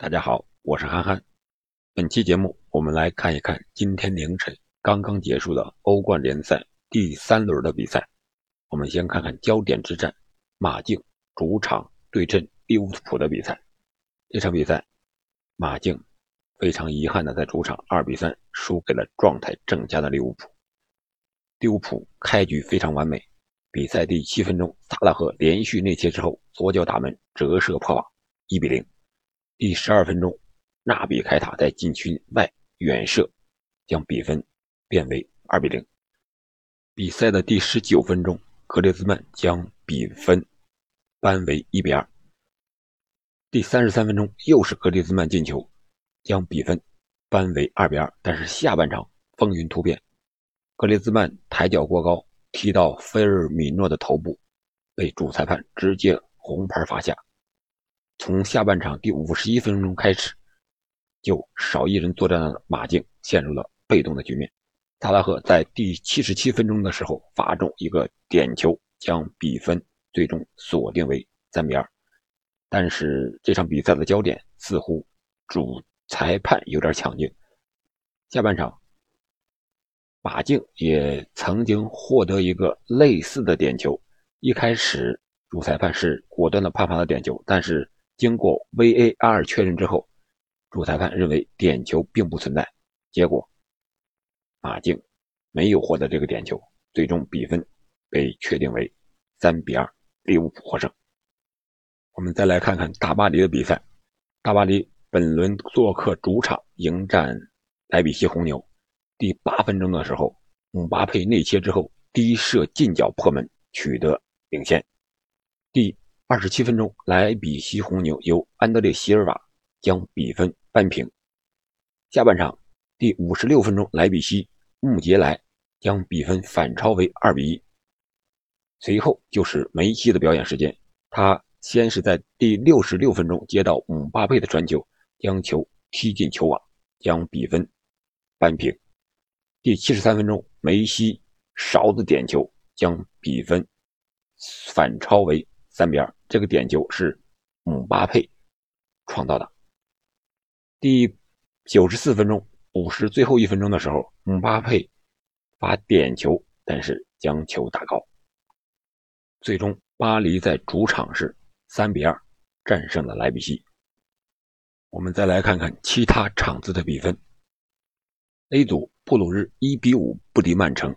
大家好，我是憨憨。本期节目，我们来看一看今天凌晨刚刚结束的欧冠联赛第三轮的比赛。我们先看看焦点之战，马竞主场对阵利物浦的比赛。这场比赛，马竞非常遗憾的在主场二比三输给了状态正佳的利物浦。利物浦开局非常完美，比赛第七分钟，萨拉赫连续内切之后，左脚打门折射破网，一比零。第十二分钟，纳比凯塔在禁区外远射，将比分变为二比零。比赛的第十九分钟，格列兹曼将比分扳为一比二。第三十三分钟，又是格列兹曼进球，将比分扳为二比二。但是下半场风云突变，格列兹曼抬脚过高，踢到菲尔米诺的头部，被主裁判直接红牌罚下。从下半场第五十一分钟开始，就少一人作战的马竞陷入了被动的局面。萨拉赫在第七十七分钟的时候罚中一个点球，将比分最终锁定为三比二。但是这场比赛的焦点似乎主裁判有点抢镜。下半场，马竞也曾经获得一个类似的点球，一开始主裁判是果断的判罚了点球，但是。经过 VAR 确认之后，主裁判认为点球并不存在，结果马竞没有获得这个点球，最终比分被确定为三比二，利物浦获胜。我们再来看看大巴黎的比赛，大巴黎本轮做客主场迎战莱比锡红牛，第八分钟的时候，姆巴佩内切之后低射近角破门，取得领先。第二十七分钟，莱比锡红牛由安德烈·席尔瓦将比分扳平。下半场第五十六分钟，莱比锡穆杰莱将比分反超为二比一。随后就是梅西的表演时间，他先是在第六十六分钟接到姆巴佩的传球，将球踢进球网，将比分扳平。第七十三分钟，梅西勺子点球，将比分反超为。三比二，这个点球是姆巴佩创造的。第九十四分钟，五十最后一分钟的时候，姆巴佩发点球，但是将球打高。最终，巴黎在主场是三比二战胜了莱比锡。我们再来看看其他场次的比分。A 组，布鲁日一比五不敌曼城。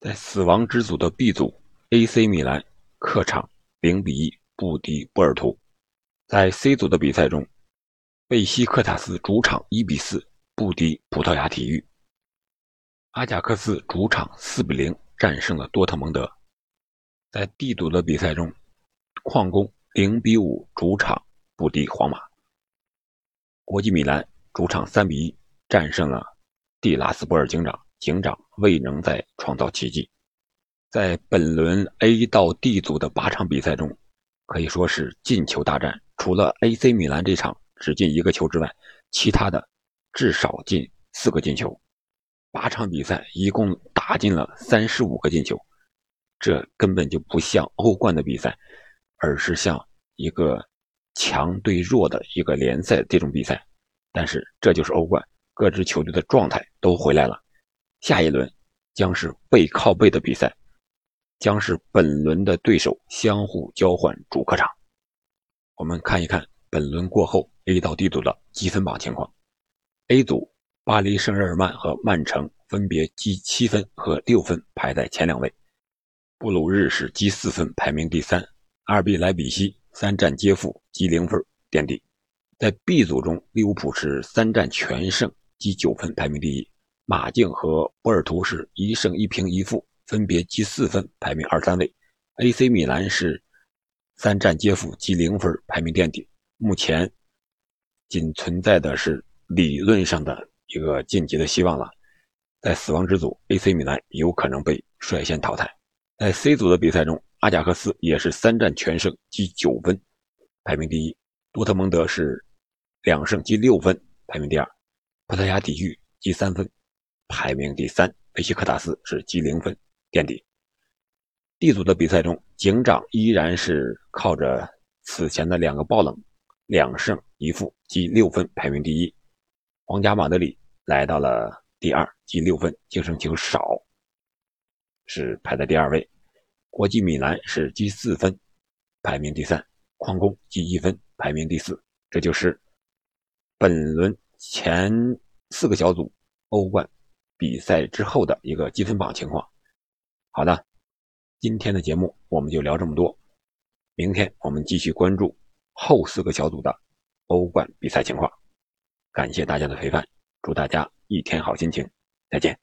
在死亡之组的 B 组，AC 米兰客场。零比一不敌波尔图，在 C 组的比赛中，贝西克塔斯主场一比四不敌葡萄牙体育，阿贾克斯主场四比零战胜了多特蒙德。在 D 组的比赛中，矿工零比五主场不敌皇马，国际米兰主场三比一战胜了蒂拉斯波尔警长，警长未能再创造奇迹。在本轮 A 到 D 组的八场比赛中，可以说是进球大战。除了 AC 米兰这场只进一个球之外，其他的至少进四个进球。八场比赛一共打进了三十五个进球，这根本就不像欧冠的比赛，而是像一个强对弱的一个联赛这种比赛。但是这就是欧冠，各支球队的状态都回来了。下一轮将是背靠背的比赛。将是本轮的对手相互交换主客场。我们看一看本轮过后 A 到 D 组的积分榜情况。A 组，巴黎圣日耳曼和曼城分别积七分和六分，排在前两位。布鲁日是积四分，排名第三。二比莱比锡三战皆负，积零分，垫底。在 B 组中，利物浦是三战全胜，积九分，排名第一。马竞和波尔图是一胜一平一负。分别积四分，排名二三位。AC 米兰是三战皆负，积零分，排名垫底。目前仅存在的是理论上的一个晋级的希望了。在死亡之组，AC 米兰有可能被率先淘汰。在 C 组的比赛中，阿贾克斯也是三战全胜，积九分，排名第一。多特蒙德是两胜积六分，排名第二。葡萄牙体育积三分，排名第三。贝西克塔斯是积零分。垫底。D 组的比赛中，警长依然是靠着此前的两个爆冷，两胜一负，积六分排名第一。皇家马德里来到了第二，积六分，净胜球少，是排在第二位。国际米兰是积四分，排名第三。矿工积一分，排名第四。这就是本轮前四个小组欧冠比赛之后的一个积分榜情况。好的，今天的节目我们就聊这么多。明天我们继续关注后四个小组的欧冠比赛情况。感谢大家的陪伴，祝大家一天好心情，再见。